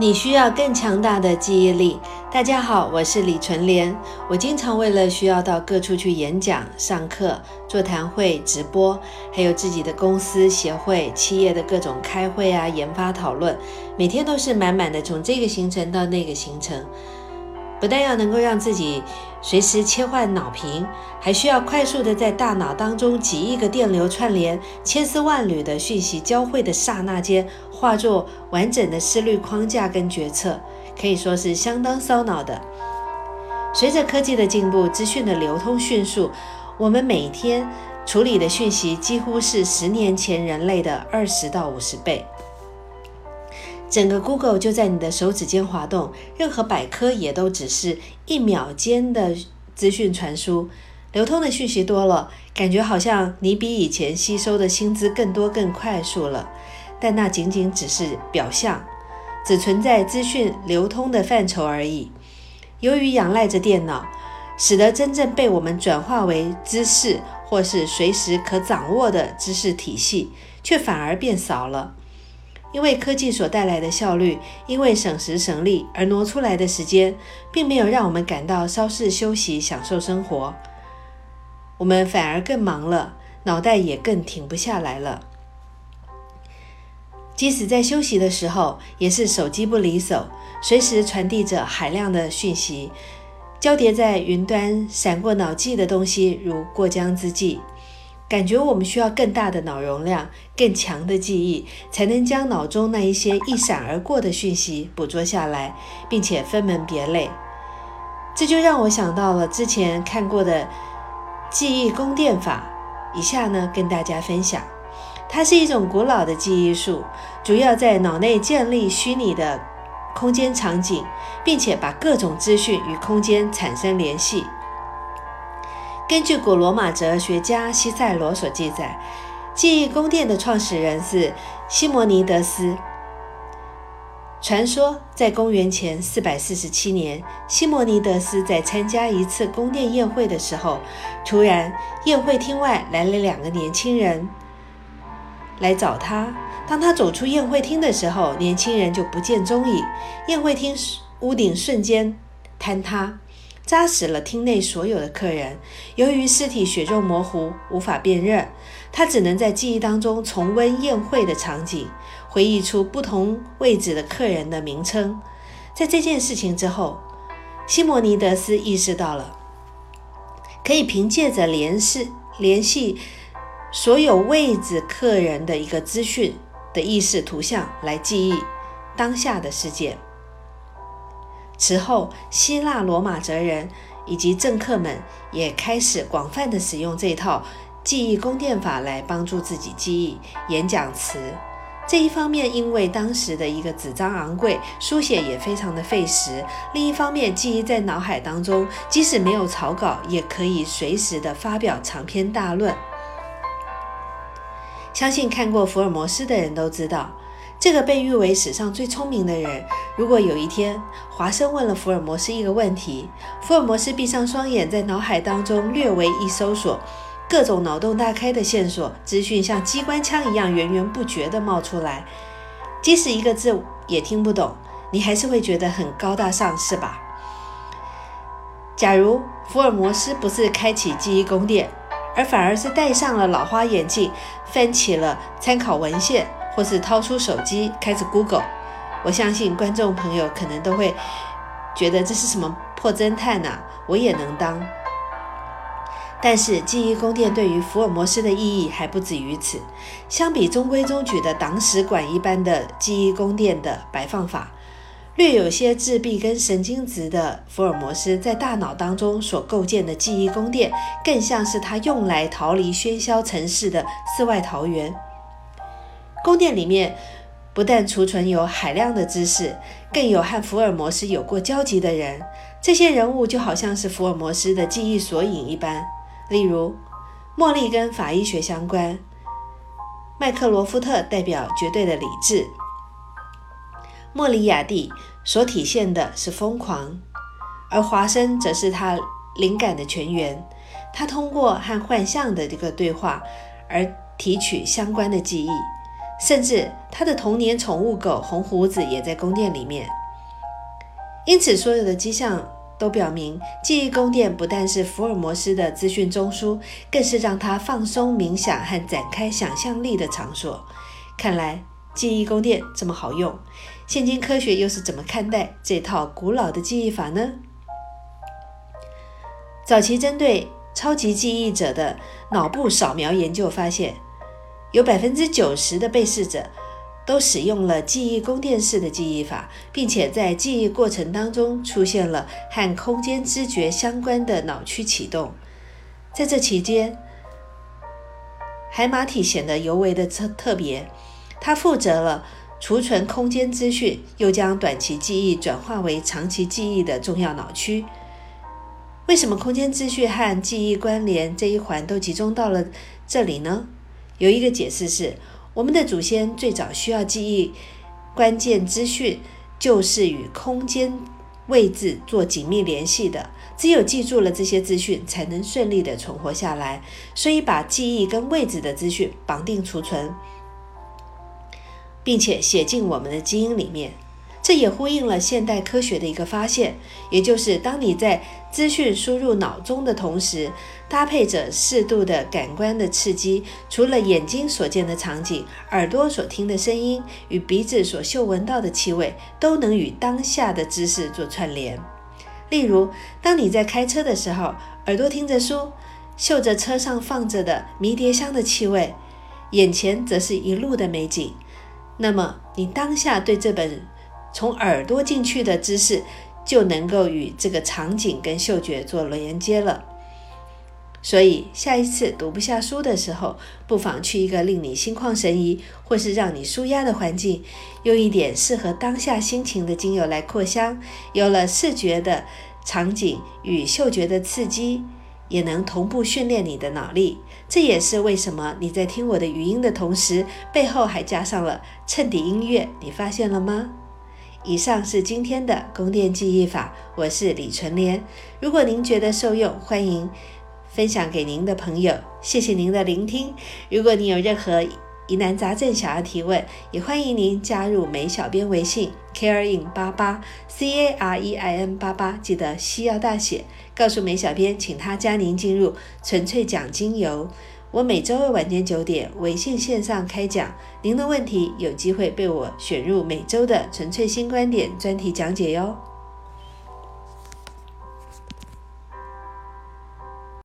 你需要更强大的记忆力。大家好，我是李纯莲。我经常为了需要到各处去演讲、上课、座谈会、直播，还有自己的公司、协会、企业的各种开会啊、研发讨论，每天都是满满的，从这个行程到那个行程。不但要能够让自己随时切换脑屏，还需要快速的在大脑当中几亿个电流串联，千丝万缕的讯息交汇的刹那间，化作完整的思虑框架跟决策，可以说是相当烧脑的。随着科技的进步，资讯的流通迅速，我们每天处理的讯息几乎是十年前人类的二十到五十倍。整个 Google 就在你的手指间滑动，任何百科也都只是一秒间的资讯传输，流通的讯息多了，感觉好像你比以前吸收的薪资更多、更快速了。但那仅仅只是表象，只存在资讯流通的范畴而已。由于仰赖着电脑，使得真正被我们转化为知识或是随时可掌握的知识体系，却反而变少了。因为科技所带来的效率，因为省时省力而挪出来的时间，并没有让我们感到稍事休息、享受生活，我们反而更忙了，脑袋也更停不下来了。即使在休息的时候，也是手机不离手，随时传递着海量的讯息，交叠在云端，闪过脑际的东西如过江之鲫。感觉我们需要更大的脑容量、更强的记忆，才能将脑中那一些一闪而过的讯息捕捉下来，并且分门别类。这就让我想到了之前看过的记忆宫殿法，以下呢跟大家分享。它是一种古老的记忆术，主要在脑内建立虚拟的空间场景，并且把各种资讯与空间产生联系。根据古罗马哲学家西塞罗所记载，记忆宫殿的创始人是西摩尼德斯。传说在公元前447年，西摩尼德斯在参加一次宫殿宴会的时候，突然宴会厅外来了两个年轻人来找他。当他走出宴会厅的时候，年轻人就不见踪影，宴会厅屋顶瞬间坍塌。扎死了厅内所有的客人。由于尸体血肉模糊，无法辨认，他只能在记忆当中重温宴会的场景，回忆出不同位置的客人的名称。在这件事情之后，西摩尼德斯意识到了，可以凭借着联系联系所有位置客人的一个资讯的意识图像来记忆当下的事件。此后，希腊、罗马哲人以及政客们也开始广泛的使用这套记忆宫殿法来帮助自己记忆演讲词。这一方面，因为当时的一个纸张昂贵，书写也非常的费时；另一方面，记忆在脑海当中，即使没有草稿，也可以随时的发表长篇大论。相信看过福尔摩斯的人都知道。这个被誉为史上最聪明的人，如果有一天华生问了福尔摩斯一个问题，福尔摩斯闭上双眼，在脑海当中略微一搜索，各种脑洞大开的线索、资讯像机关枪一样源源不绝地冒出来，即使一个字也听不懂，你还是会觉得很高大上，是吧？假如福尔摩斯不是开启记忆宫殿，而反而是戴上了老花眼镜，翻起了参考文献。或是掏出手机开始 Google，我相信观众朋友可能都会觉得这是什么破侦探呐？我也能当。但是记忆宫殿对于福尔摩斯的意义还不止于此。相比中规中矩的党史馆一般的记忆宫殿的摆放法，略有些自闭跟神经质的福尔摩斯在大脑当中所构建的记忆宫殿，更像是他用来逃离喧嚣城市的世外桃源。宫殿里面不但储存有海量的知识，更有和福尔摩斯有过交集的人。这些人物就好像是福尔摩斯的记忆索引一般。例如，茉莉跟法医学相关，麦克罗夫特代表绝对的理智，莫里亚蒂所体现的是疯狂，而华生则是他灵感的泉源。他通过和幻象的这个对话而提取相关的记忆。甚至他的童年宠物狗红胡子也在宫殿里面。因此，所有的迹象都表明，记忆宫殿不但是福尔摩斯的资讯中枢，更是让他放松冥想和展开想象力的场所。看来，记忆宫殿这么好用，现今科学又是怎么看待这套古老的记忆法呢？早期针对超级记忆者的脑部扫描研究发现，有百分之九十的被试者。都使用了记忆宫殿式的记忆法，并且在记忆过程当中出现了和空间知觉相关的脑区启动。在这期间，海马体显得尤为的特特别，它负责了储存空间资讯，又将短期记忆转化为长期记忆的重要脑区。为什么空间资讯和记忆关联这一环都集中到了这里呢？有一个解释是。我们的祖先最早需要记忆关键资讯，就是与空间位置做紧密联系的。只有记住了这些资讯，才能顺利的存活下来。所以，把记忆跟位置的资讯绑定储存，并且写进我们的基因里面。这也呼应了现代科学的一个发现，也就是当你在资讯输入脑中的同时，搭配着适度的感官的刺激，除了眼睛所见的场景，耳朵所听的声音与鼻子所嗅闻到的气味，都能与当下的知识做串联。例如，当你在开车的时候，耳朵听着书，嗅着车上放着的迷迭香的气味，眼前则是一路的美景，那么你当下对这本。从耳朵进去的知识，就能够与这个场景跟嗅觉做连接了。所以下一次读不下书的时候，不妨去一个令你心旷神怡，或是让你舒压的环境，用一点适合当下心情的精油来扩香。有了视觉的场景与嗅觉的刺激，也能同步训练你的脑力。这也是为什么你在听我的语音的同时，背后还加上了衬底音乐。你发现了吗？以上是今天的宫殿记忆法，我是李纯莲。如果您觉得受用，欢迎分享给您的朋友。谢谢您的聆听。如果您有任何疑难杂症想要提问，也欢迎您加入美小编微信 carein 八八 c a r e i n 八八，记得西要大写，告诉美小编，请他加您进入纯粹讲精油。我每周二晚间九点微信线上开讲，您的问题有机会被我选入每周的纯粹新观点专题讲解哟。